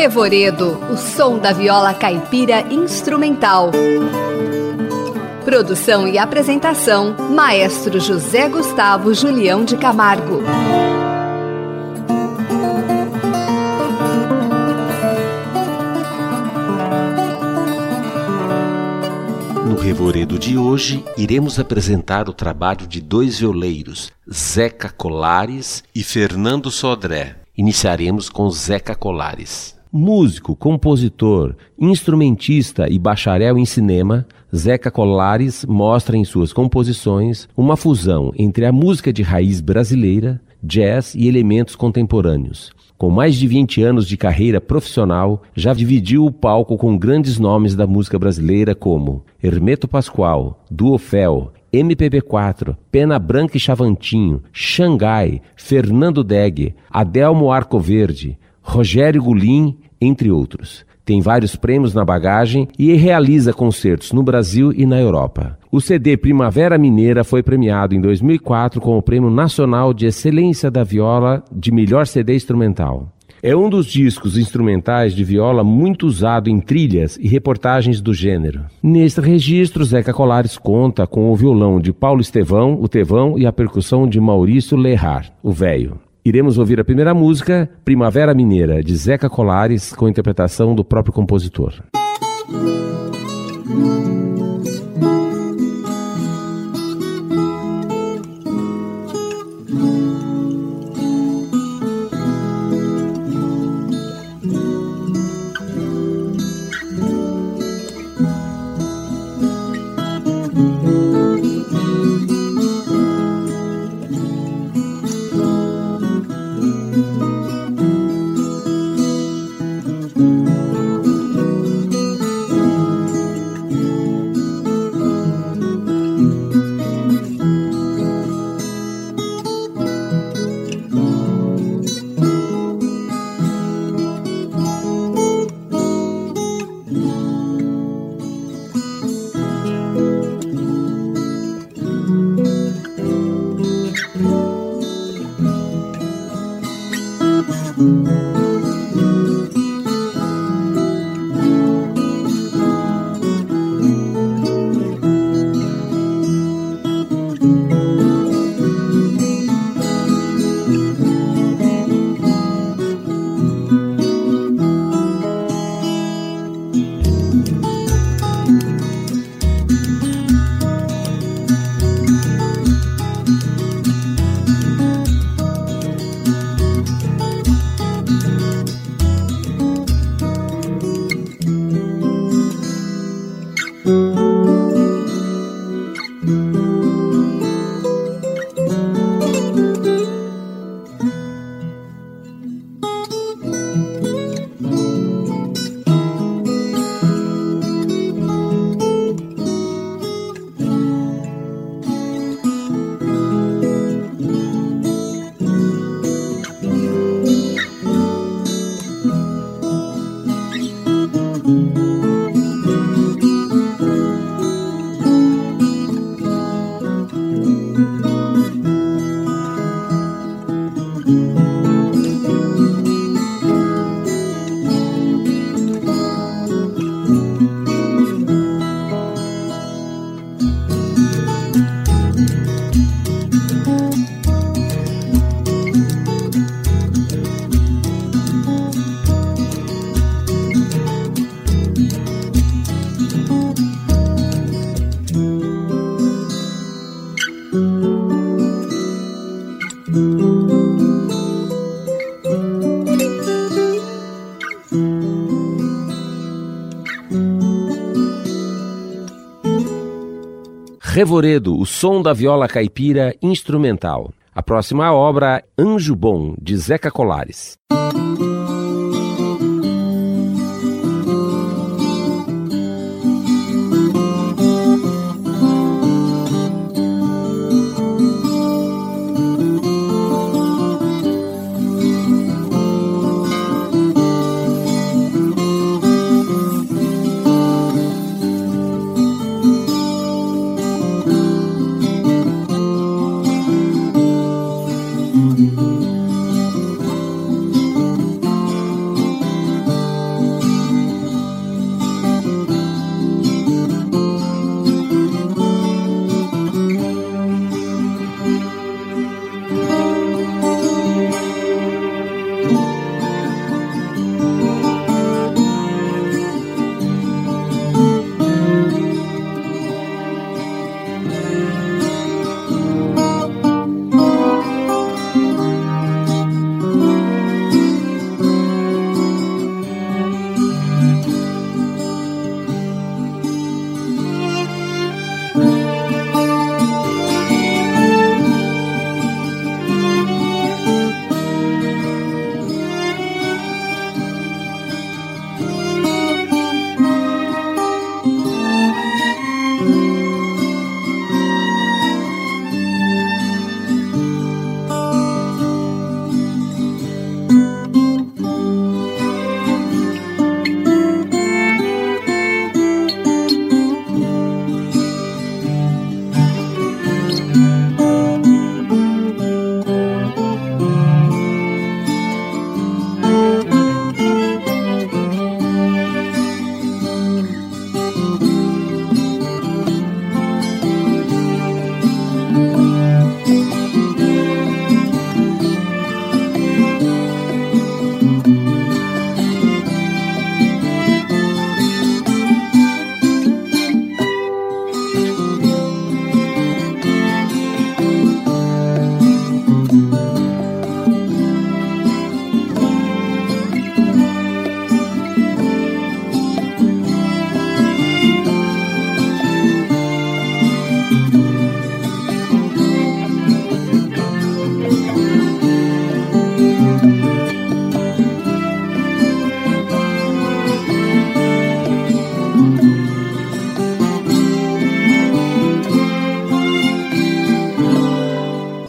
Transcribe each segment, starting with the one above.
Revoredo, o som da viola caipira instrumental. Produção e apresentação: Maestro José Gustavo Julião de Camargo. No Revoredo de hoje, iremos apresentar o trabalho de dois violeiros, Zeca Colares e Fernando Sodré. Iniciaremos com Zeca Colares. Músico, compositor, instrumentista e bacharel em cinema, Zeca Colares mostra em suas composições uma fusão entre a música de raiz brasileira, jazz e elementos contemporâneos. Com mais de 20 anos de carreira profissional, já dividiu o palco com grandes nomes da música brasileira como Hermeto Pascoal, Duofel, MPB4, Pena Branca e Chavantinho, Xangai, Fernando Deg, Adelmo Arcoverde, Rogério Gulim, entre outros. Tem vários prêmios na bagagem e realiza concertos no Brasil e na Europa. O CD Primavera Mineira foi premiado em 2004 com o Prêmio Nacional de Excelência da Viola de Melhor CD Instrumental. É um dos discos instrumentais de viola muito usado em trilhas e reportagens do gênero. Neste registro, Zeca Colares conta com o violão de Paulo Estevão, o Tevão, e a percussão de Maurício Lerrar, o Velho. Iremos ouvir a primeira música, Primavera Mineira, de Zeca Colares, com interpretação do próprio compositor. Revoredo, o som da viola caipira instrumental. A próxima obra, Anjo Bom, de Zeca Colares.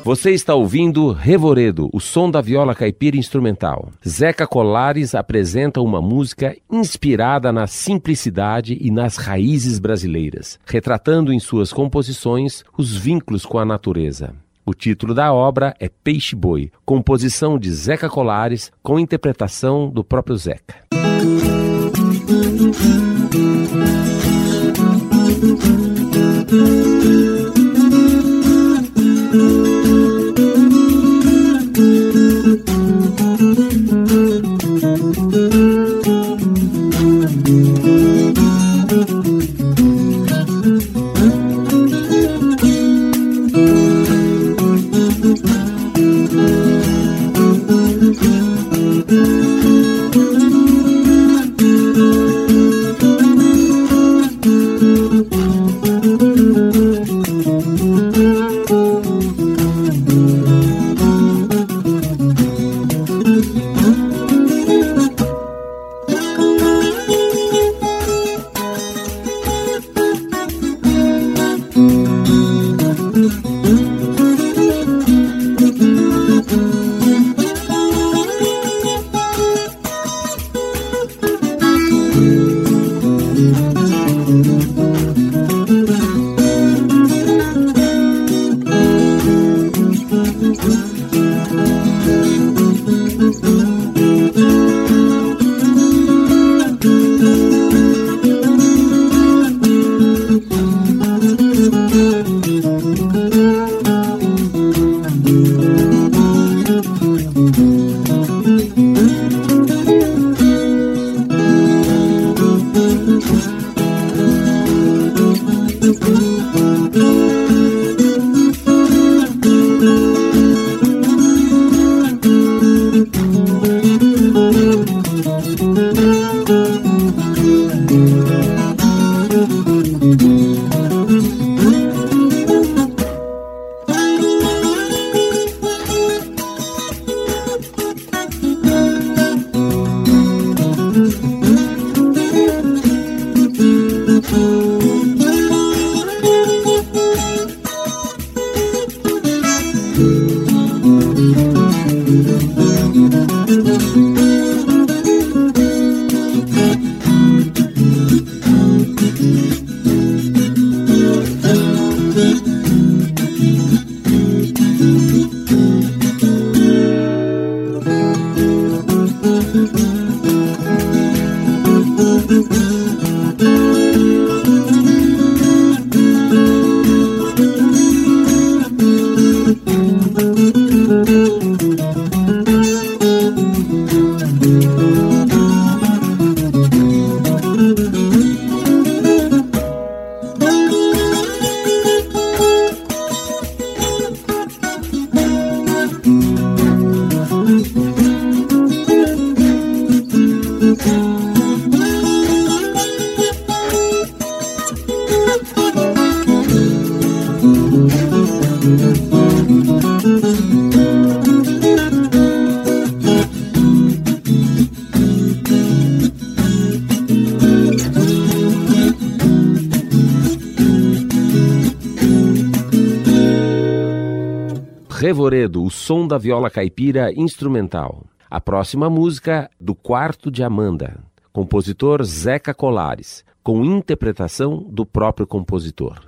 Você está ouvindo Revoredo, o som da viola caipira instrumental. Zeca Colares apresenta uma música inspirada na simplicidade e nas raízes brasileiras, retratando em suas composições os vínculos com a natureza. O título da obra é Peixe Boi, composição de Zeca Colares com interpretação do próprio Zeca. O som da viola caipira instrumental. A próxima música do Quarto de Amanda, compositor Zeca Colares, com interpretação do próprio compositor.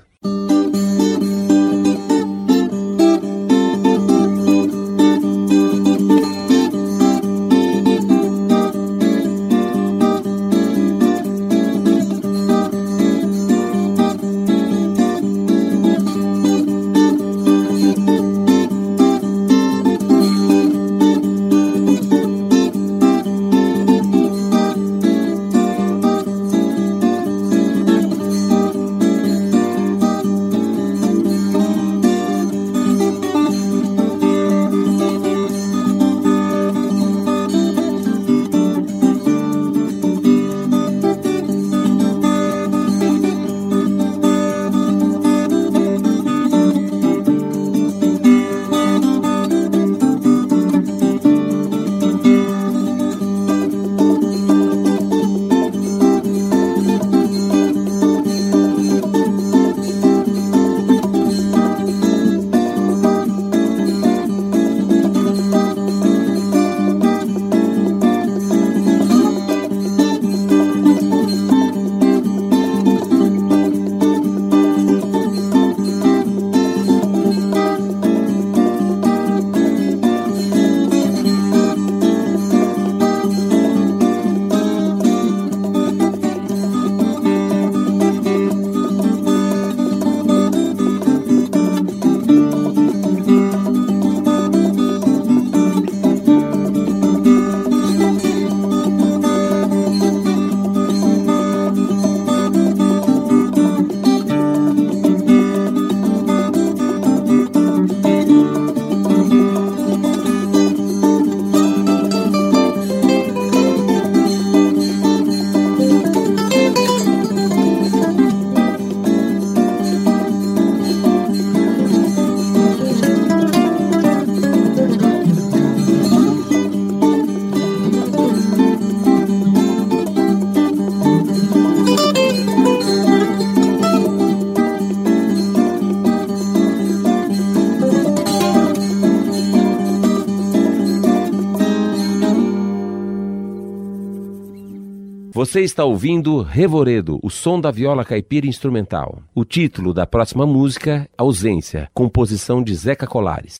Você está ouvindo Revoredo, o som da viola caipira instrumental. O título da próxima música, Ausência, composição de Zeca Colares.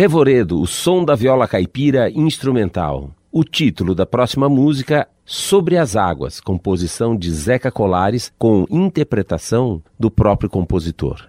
Revoredo, o som da viola caipira instrumental. O título da próxima música, Sobre as Águas, composição de Zeca Colares, com interpretação do próprio compositor.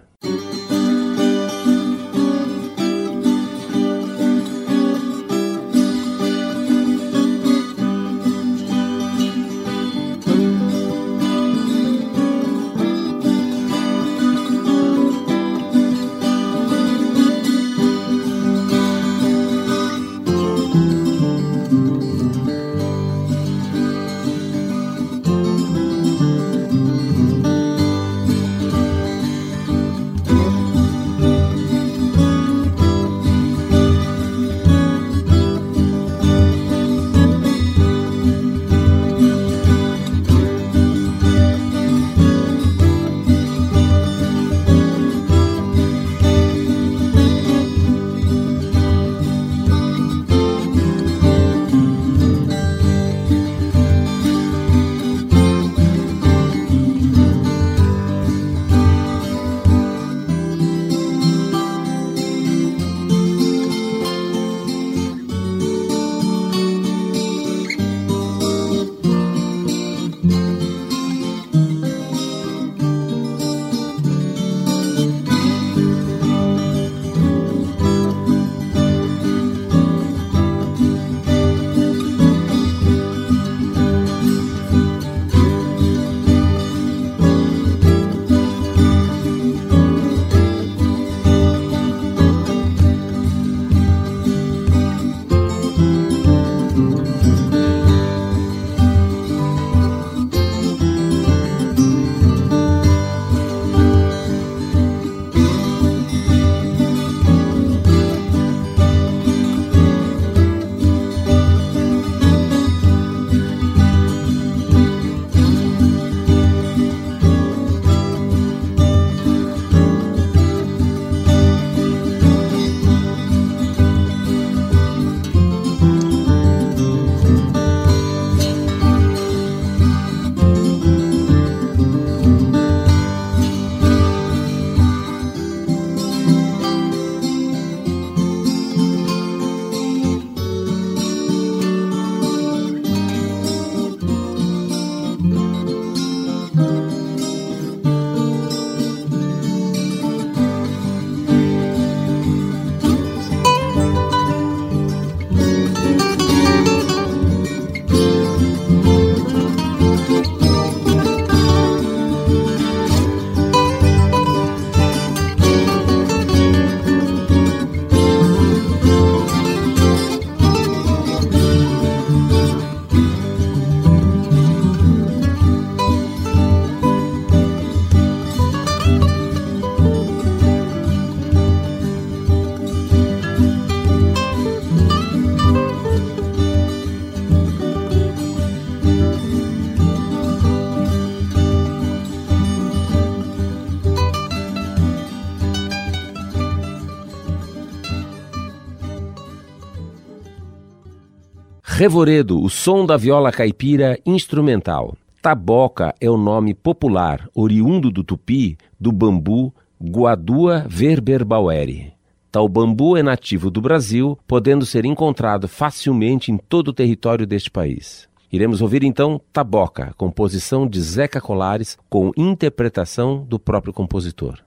Revoredo, o som da viola caipira instrumental. Taboca é o nome popular, oriundo do tupi, do bambu Guadua verberbaueri. Tal bambu é nativo do Brasil, podendo ser encontrado facilmente em todo o território deste país. Iremos ouvir então Taboca, composição de Zeca Colares, com interpretação do próprio compositor.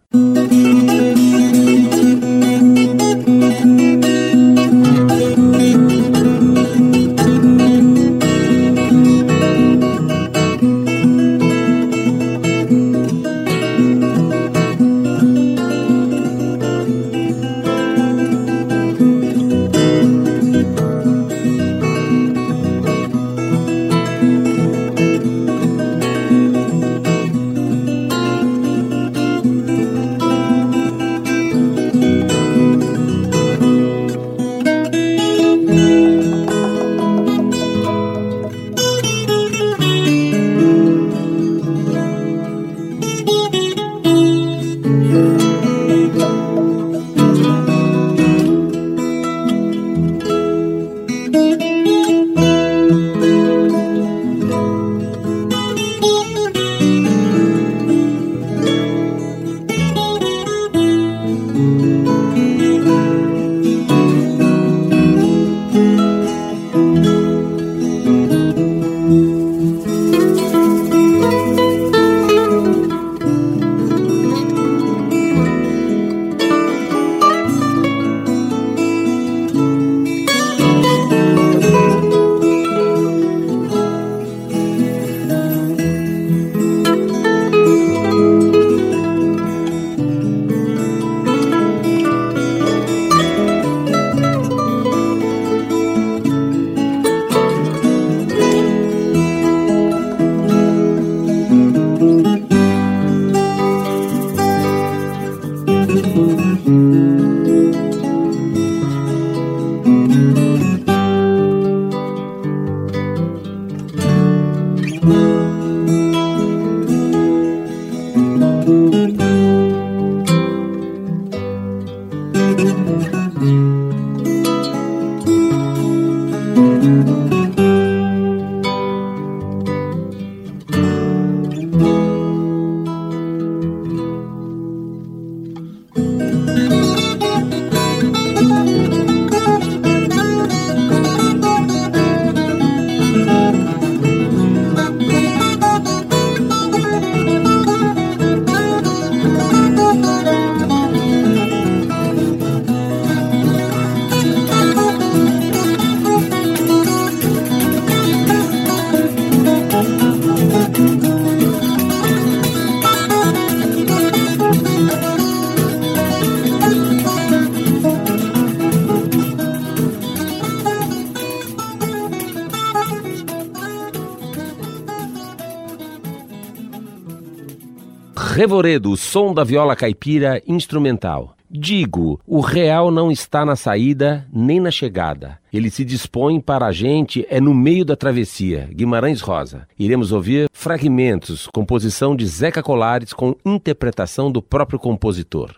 Revoredo, som da viola caipira instrumental. Digo, o real não está na saída nem na chegada. Ele se dispõe para a gente é no meio da travessia. Guimarães Rosa. Iremos ouvir fragmentos, composição de Zeca Colares com interpretação do próprio compositor.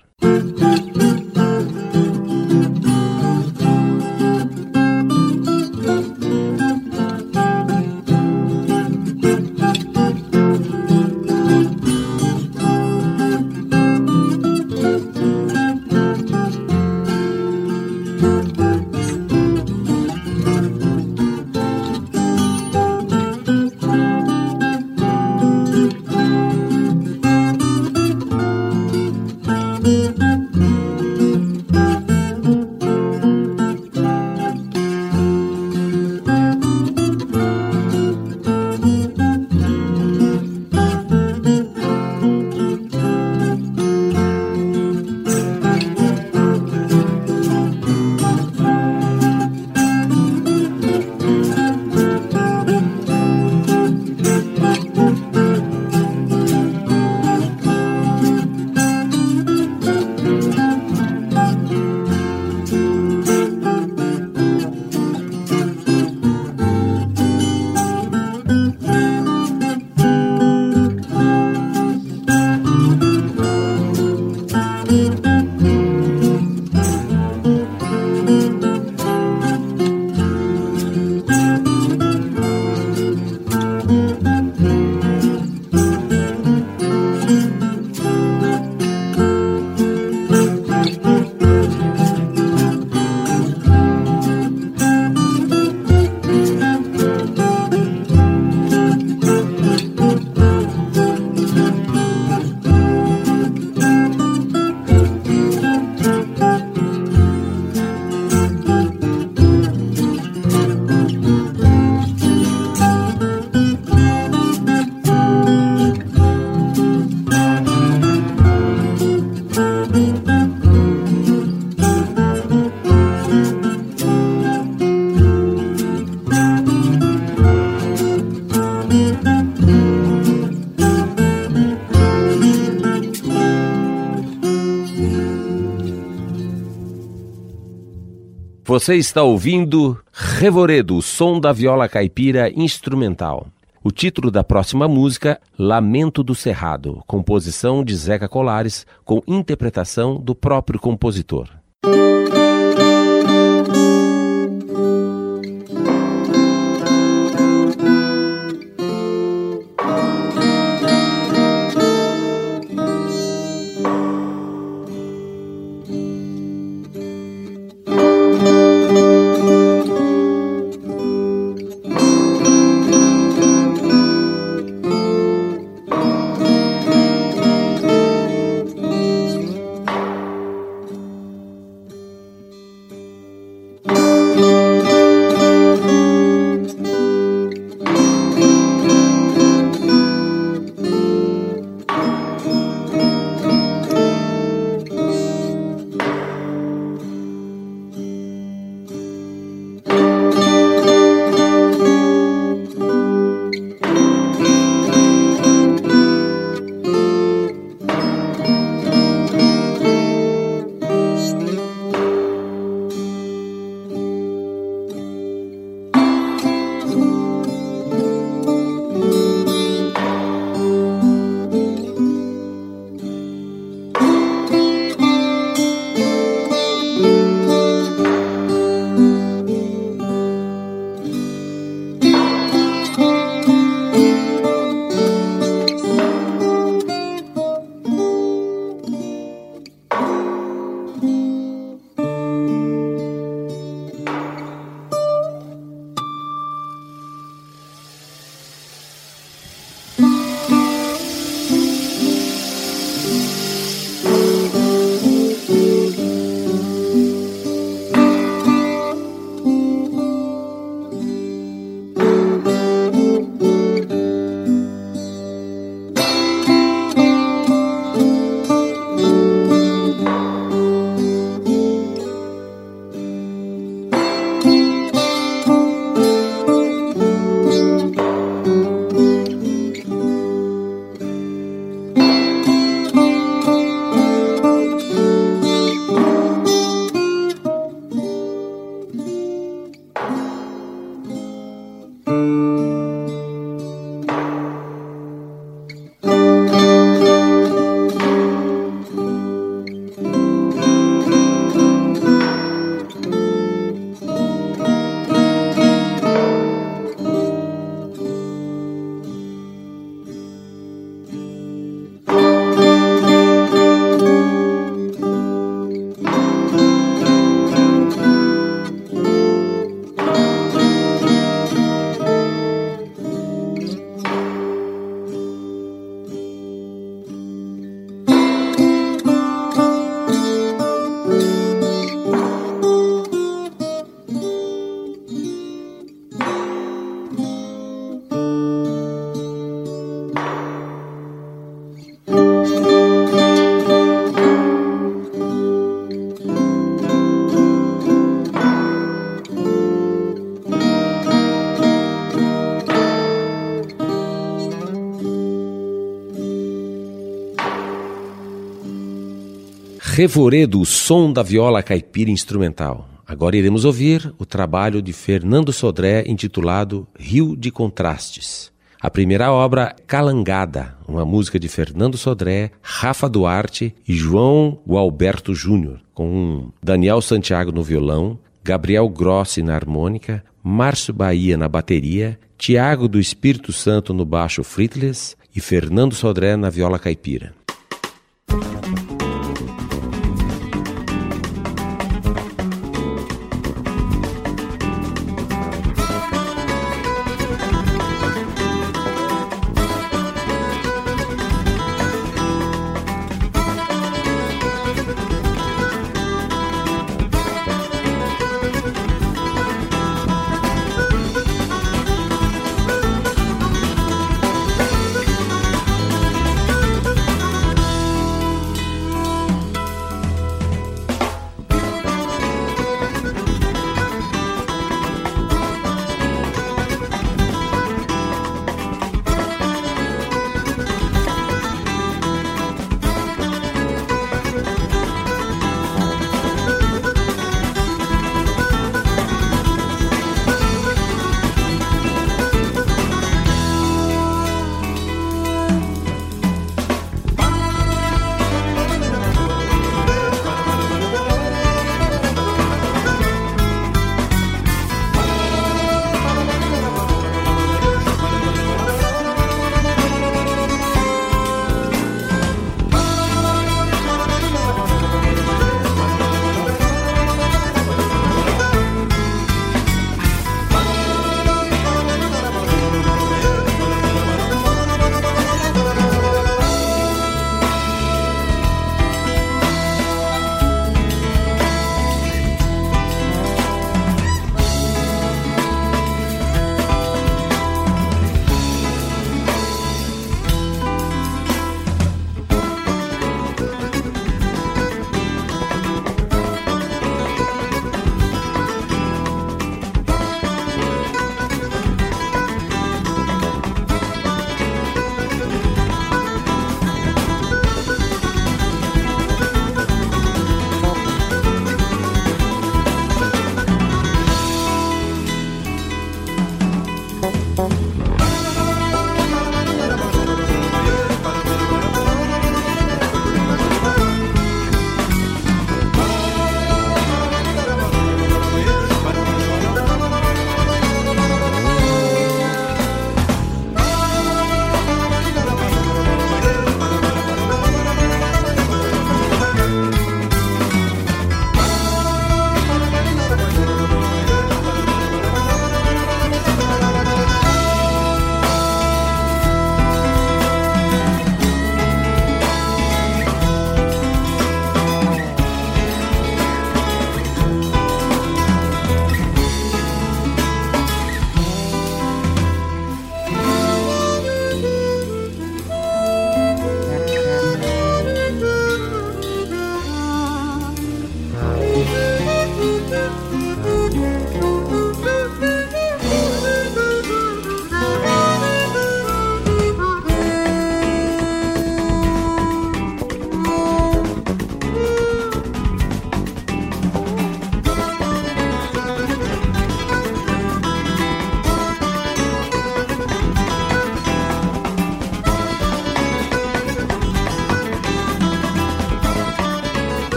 Você está ouvindo Revoredo, som da viola caipira instrumental. O título da próxima música, Lamento do Cerrado, composição de Zeca Colares, com interpretação do próprio compositor. Revoredo, o som da viola caipira instrumental. Agora iremos ouvir o trabalho de Fernando Sodré intitulado Rio de Contrastes. A primeira obra, Calangada, uma música de Fernando Sodré, Rafa Duarte e João Gualberto Júnior, com Daniel Santiago no violão, Gabriel Grossi na harmônica, Márcio Bahia na bateria, Tiago do Espírito Santo no baixo fretless e Fernando Sodré na viola caipira.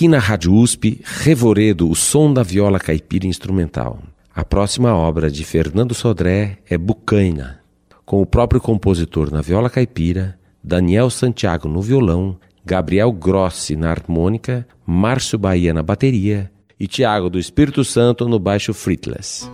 Aqui na Rádio USP, Revoredo, o som da viola caipira instrumental. A próxima obra de Fernando Sodré é Bucaina, com o próprio compositor na viola caipira, Daniel Santiago no violão, Gabriel Grossi na harmônica, Márcio Bahia na bateria e Tiago do Espírito Santo no baixo fretless.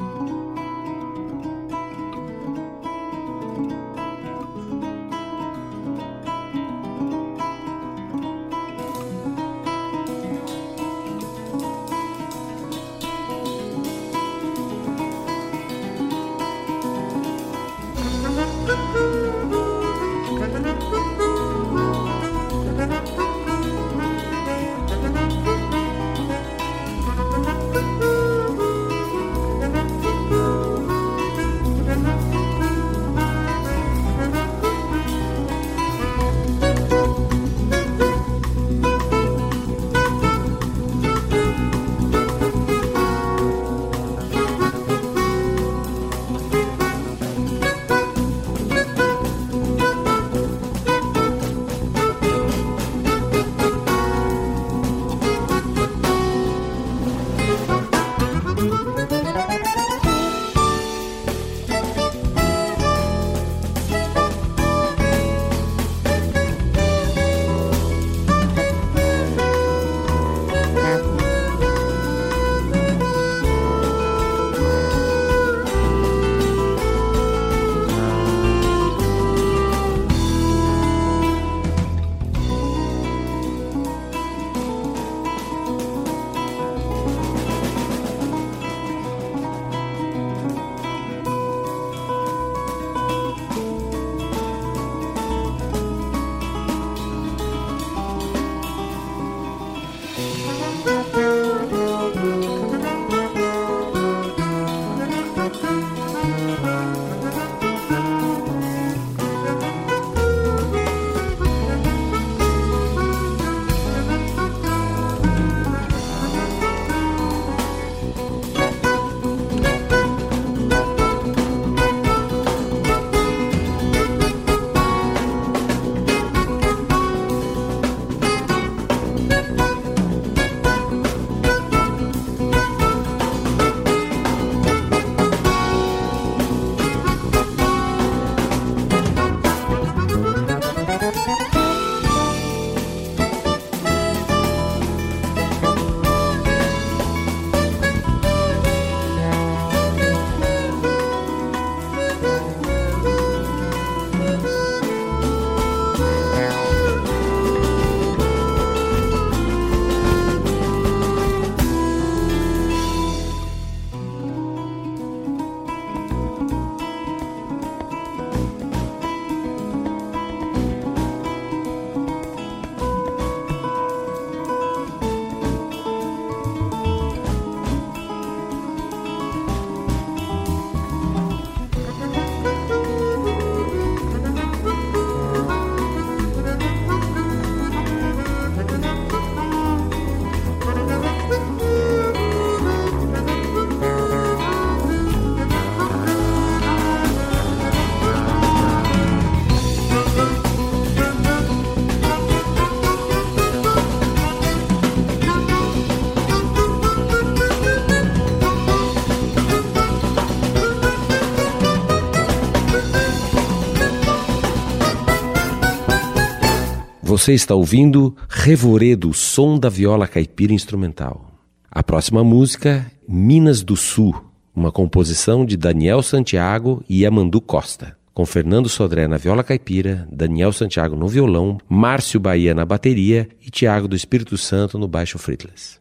Você está ouvindo Revoredo, som da viola caipira instrumental. A próxima música, Minas do Sul, uma composição de Daniel Santiago e Amandu Costa, com Fernando Sodré na viola caipira, Daniel Santiago no violão, Márcio Bahia na bateria e Tiago do Espírito Santo no baixo fretless.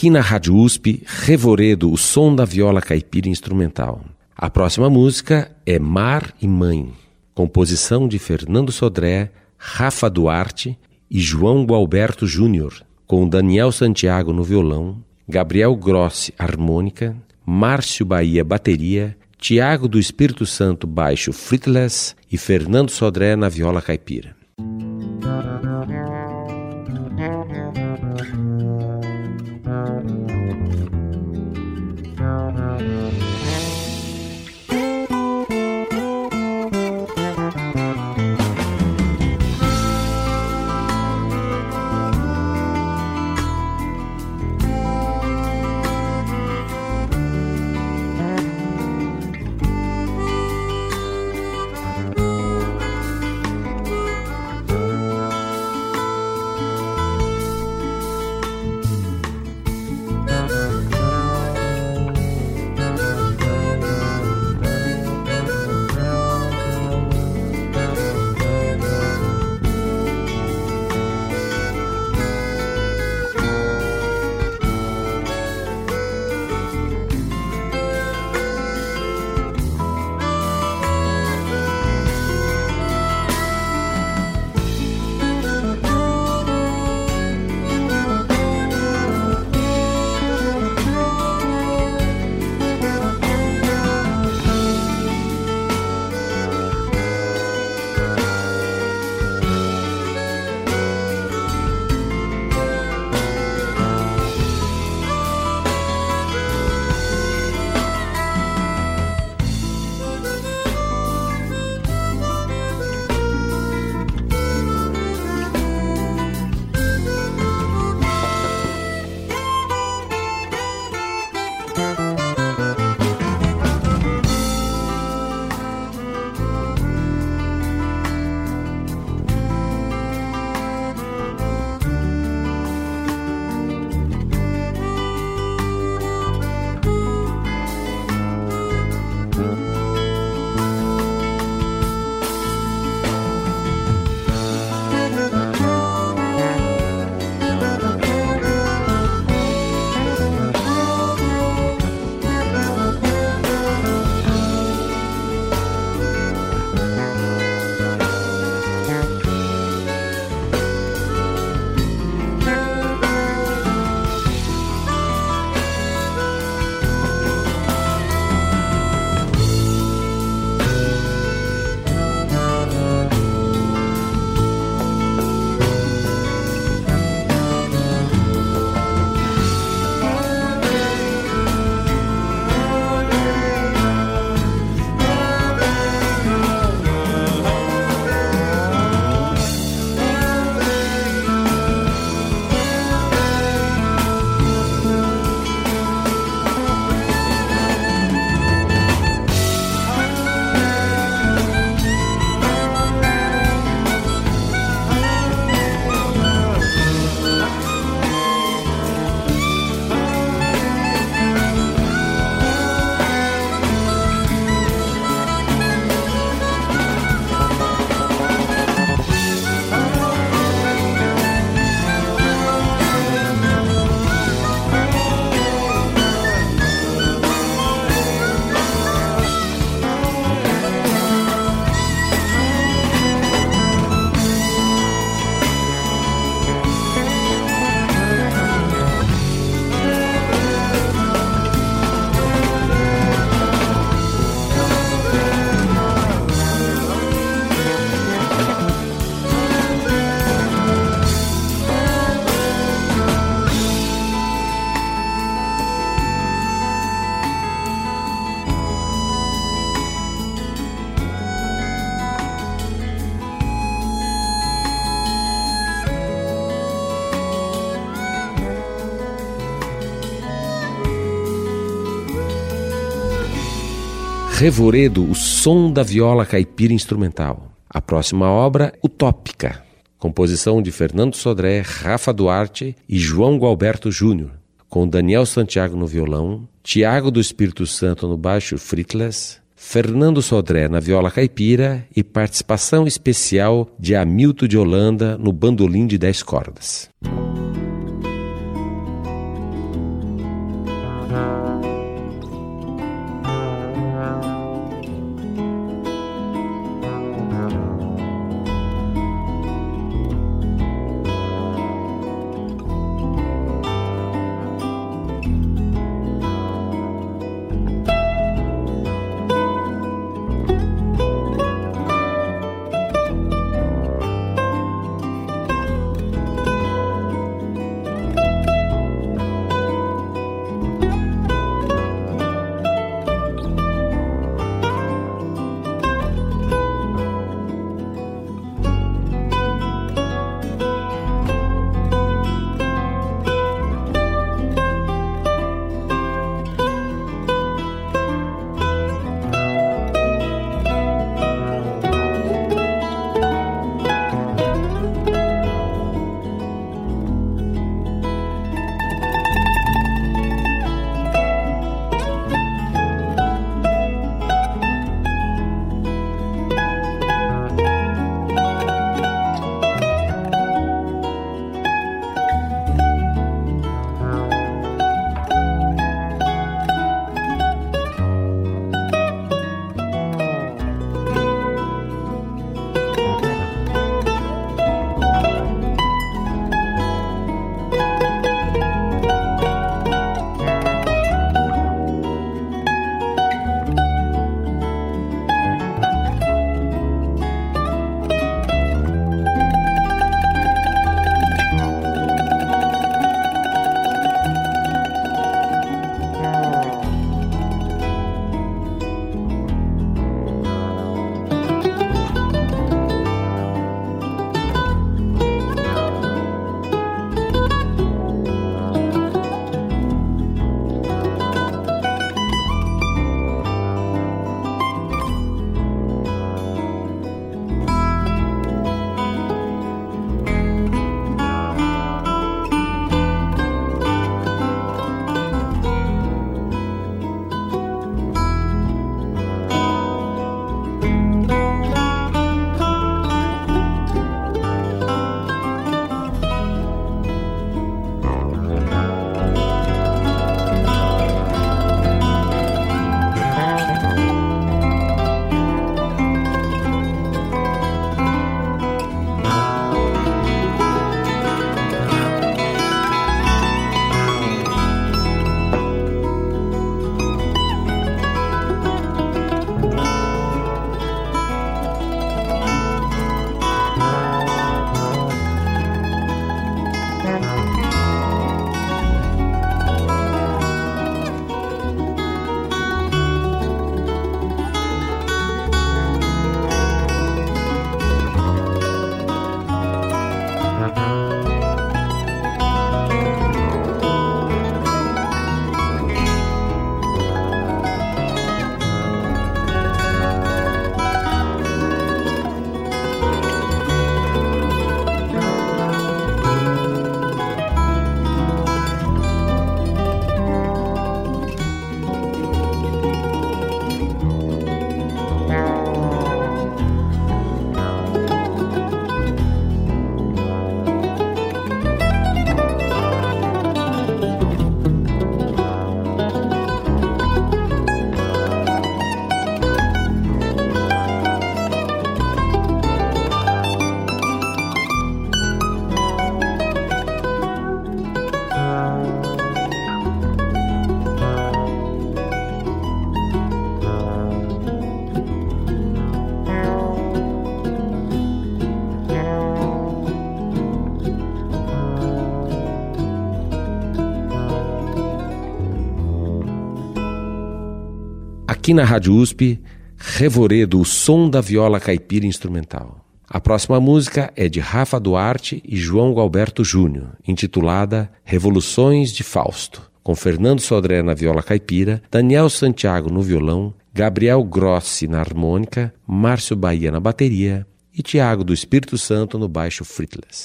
Aqui na Rádio USP, Revoredo, o som da viola caipira instrumental. A próxima música é Mar e Mãe, composição de Fernando Sodré, Rafa Duarte e João Gualberto Júnior, com Daniel Santiago no violão, Gabriel Grossi harmônica, Márcio Bahia bateria, Tiago do Espírito Santo baixo fretless e Fernando Sodré na viola caipira. Revoredo, o som da viola caipira instrumental. A próxima obra, Utópica, composição de Fernando Sodré, Rafa Duarte e João Gualberto Júnior, com Daniel Santiago no violão, Tiago do Espírito Santo no baixo fretless, Fernando Sodré na viola caipira e participação especial de Hamilton de Holanda no bandolim de 10 cordas. Aqui na Rádio USP, Revoredo, o som da viola caipira instrumental. A próxima música é de Rafa Duarte e João Galberto Júnior, intitulada Revoluções de Fausto, com Fernando Sodré na viola caipira, Daniel Santiago no violão, Gabriel Grossi na harmônica, Márcio Bahia na bateria e Tiago do Espírito Santo no baixo fretless.